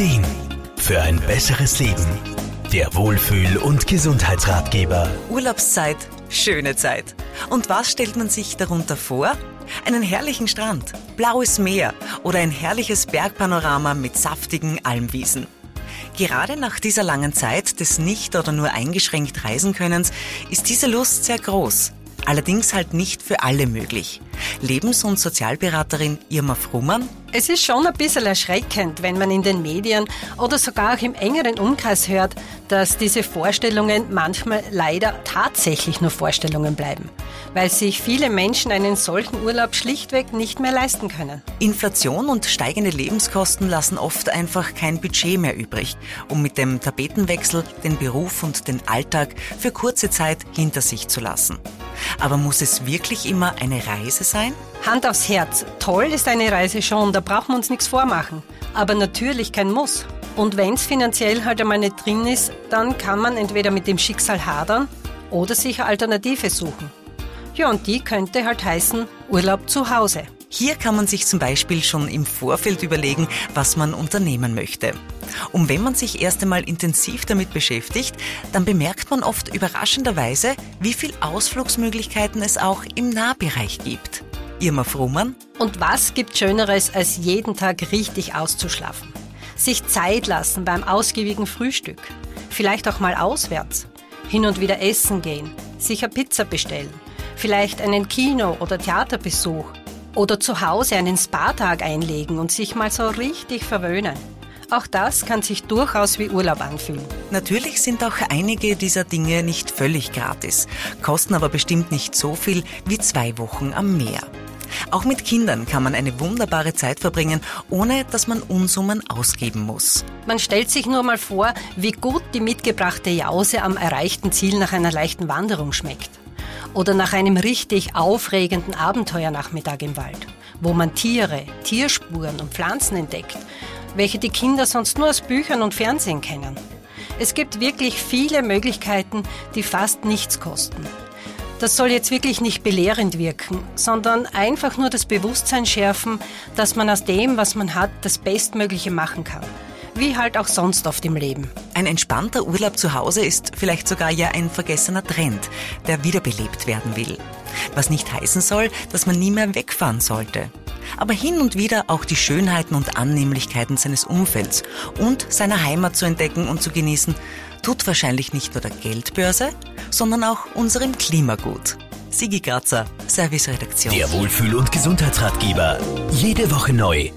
Ideen für ein besseres Leben. Der Wohlfühl- und Gesundheitsratgeber. Urlaubszeit, schöne Zeit. Und was stellt man sich darunter vor? Einen herrlichen Strand, blaues Meer oder ein herrliches Bergpanorama mit saftigen Almwiesen. Gerade nach dieser langen Zeit des nicht oder nur eingeschränkt Reisenkönnens ist diese Lust sehr groß. Allerdings halt nicht für alle möglich. Lebens- und Sozialberaterin Irma Frummann. Es ist schon ein bisschen erschreckend, wenn man in den Medien oder sogar auch im engeren Umkreis hört, dass diese Vorstellungen manchmal leider tatsächlich nur Vorstellungen bleiben, weil sich viele Menschen einen solchen Urlaub schlichtweg nicht mehr leisten können. Inflation und steigende Lebenskosten lassen oft einfach kein Budget mehr übrig, um mit dem Tapetenwechsel den Beruf und den Alltag für kurze Zeit hinter sich zu lassen. Aber muss es wirklich immer eine Reise sein? Hand aufs Herz, toll ist eine Reise schon, da brauchen wir uns nichts vormachen. Aber natürlich kein Muss. Und wenn es finanziell halt einmal nicht drin ist, dann kann man entweder mit dem Schicksal hadern oder sich Alternative suchen. Ja, und die könnte halt heißen Urlaub zu Hause. Hier kann man sich zum Beispiel schon im Vorfeld überlegen, was man unternehmen möchte. Und wenn man sich erst einmal intensiv damit beschäftigt, dann bemerkt man oft überraschenderweise, wie viel Ausflugsmöglichkeiten es auch im Nahbereich gibt. Irma Frummann. Und was gibt Schöneres, als jeden Tag richtig auszuschlafen? Sich Zeit lassen beim ausgiebigen Frühstück. Vielleicht auch mal auswärts. Hin und wieder essen gehen. Sich eine Pizza bestellen. Vielleicht einen Kino- oder Theaterbesuch oder zu Hause einen Spa-Tag einlegen und sich mal so richtig verwöhnen. Auch das kann sich durchaus wie Urlaub anfühlen. Natürlich sind auch einige dieser Dinge nicht völlig gratis, kosten aber bestimmt nicht so viel wie zwei Wochen am Meer. Auch mit Kindern kann man eine wunderbare Zeit verbringen, ohne dass man Unsummen ausgeben muss. Man stellt sich nur mal vor, wie gut die mitgebrachte Jause am erreichten Ziel nach einer leichten Wanderung schmeckt oder nach einem richtig aufregenden Abenteuernachmittag im Wald, wo man Tiere, Tierspuren und Pflanzen entdeckt, welche die Kinder sonst nur aus Büchern und Fernsehen kennen. Es gibt wirklich viele Möglichkeiten, die fast nichts kosten. Das soll jetzt wirklich nicht belehrend wirken, sondern einfach nur das Bewusstsein schärfen, dass man aus dem, was man hat, das Bestmögliche machen kann wie halt auch sonst oft im Leben. Ein entspannter Urlaub zu Hause ist vielleicht sogar ja ein vergessener Trend, der wiederbelebt werden will. Was nicht heißen soll, dass man nie mehr wegfahren sollte. Aber hin und wieder auch die Schönheiten und Annehmlichkeiten seines Umfelds und seiner Heimat zu entdecken und zu genießen, tut wahrscheinlich nicht nur der Geldbörse, sondern auch unserem Klima gut. Sigi Grazer, Serviceredaktion. Der Wohlfühl- und Gesundheitsratgeber. Jede Woche neu